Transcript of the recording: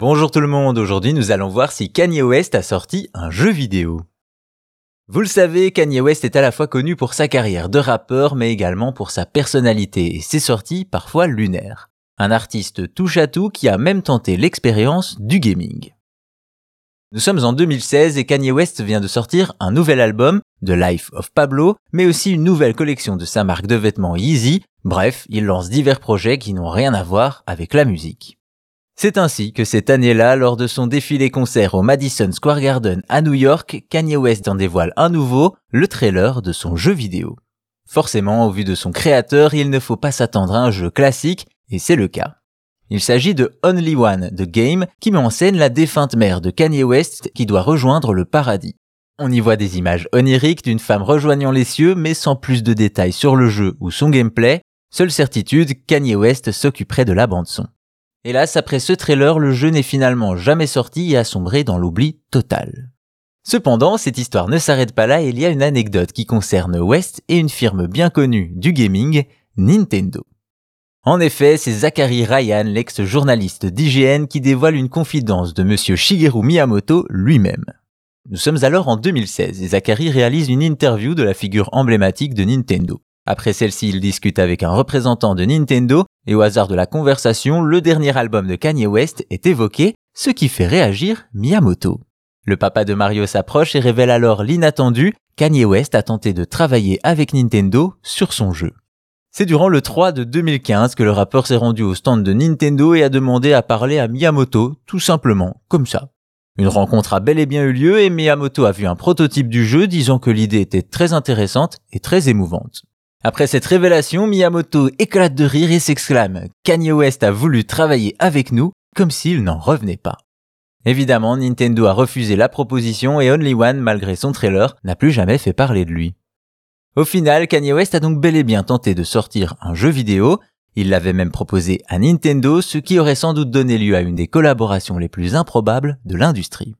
Bonjour tout le monde, aujourd'hui nous allons voir si Kanye West a sorti un jeu vidéo. Vous le savez, Kanye West est à la fois connu pour sa carrière de rappeur mais également pour sa personnalité et ses sorties parfois lunaires. Un artiste touche à tout qui a même tenté l'expérience du gaming. Nous sommes en 2016 et Kanye West vient de sortir un nouvel album, The Life of Pablo, mais aussi une nouvelle collection de sa marque de vêtements Yeezy. Bref, il lance divers projets qui n'ont rien à voir avec la musique. C'est ainsi que cette année-là, lors de son défilé concert au Madison Square Garden à New York, Kanye West en dévoile un nouveau, le trailer de son jeu vidéo. Forcément, au vu de son créateur, il ne faut pas s'attendre à un jeu classique, et c'est le cas. Il s'agit de Only One, The Game, qui met en scène la défunte mère de Kanye West qui doit rejoindre le paradis. On y voit des images oniriques d'une femme rejoignant les cieux, mais sans plus de détails sur le jeu ou son gameplay. Seule certitude, Kanye West s'occuperait de la bande son. Hélas, après ce trailer, le jeu n'est finalement jamais sorti et a sombré dans l'oubli total. Cependant, cette histoire ne s'arrête pas là et il y a une anecdote qui concerne West et une firme bien connue du gaming, Nintendo. En effet, c'est Zachary Ryan, l'ex-journaliste d'IGN, qui dévoile une confidence de monsieur Shigeru Miyamoto lui-même. Nous sommes alors en 2016 et Zachary réalise une interview de la figure emblématique de Nintendo. Après celle-ci, il discute avec un représentant de Nintendo et au hasard de la conversation, le dernier album de Kanye West est évoqué, ce qui fait réagir Miyamoto. Le papa de Mario s'approche et révèle alors l'inattendu, Kanye West a tenté de travailler avec Nintendo sur son jeu. C'est durant le 3 de 2015 que le rappeur s'est rendu au stand de Nintendo et a demandé à parler à Miyamoto, tout simplement, comme ça. Une rencontre a bel et bien eu lieu et Miyamoto a vu un prototype du jeu disant que l'idée était très intéressante et très émouvante. Après cette révélation, Miyamoto éclate de rire et s'exclame Kanye West a voulu travailler avec nous comme s'il n'en revenait pas. Évidemment, Nintendo a refusé la proposition et Only One, malgré son trailer, n'a plus jamais fait parler de lui. Au final, Kanye West a donc bel et bien tenté de sortir un jeu vidéo, il l'avait même proposé à Nintendo, ce qui aurait sans doute donné lieu à une des collaborations les plus improbables de l'industrie.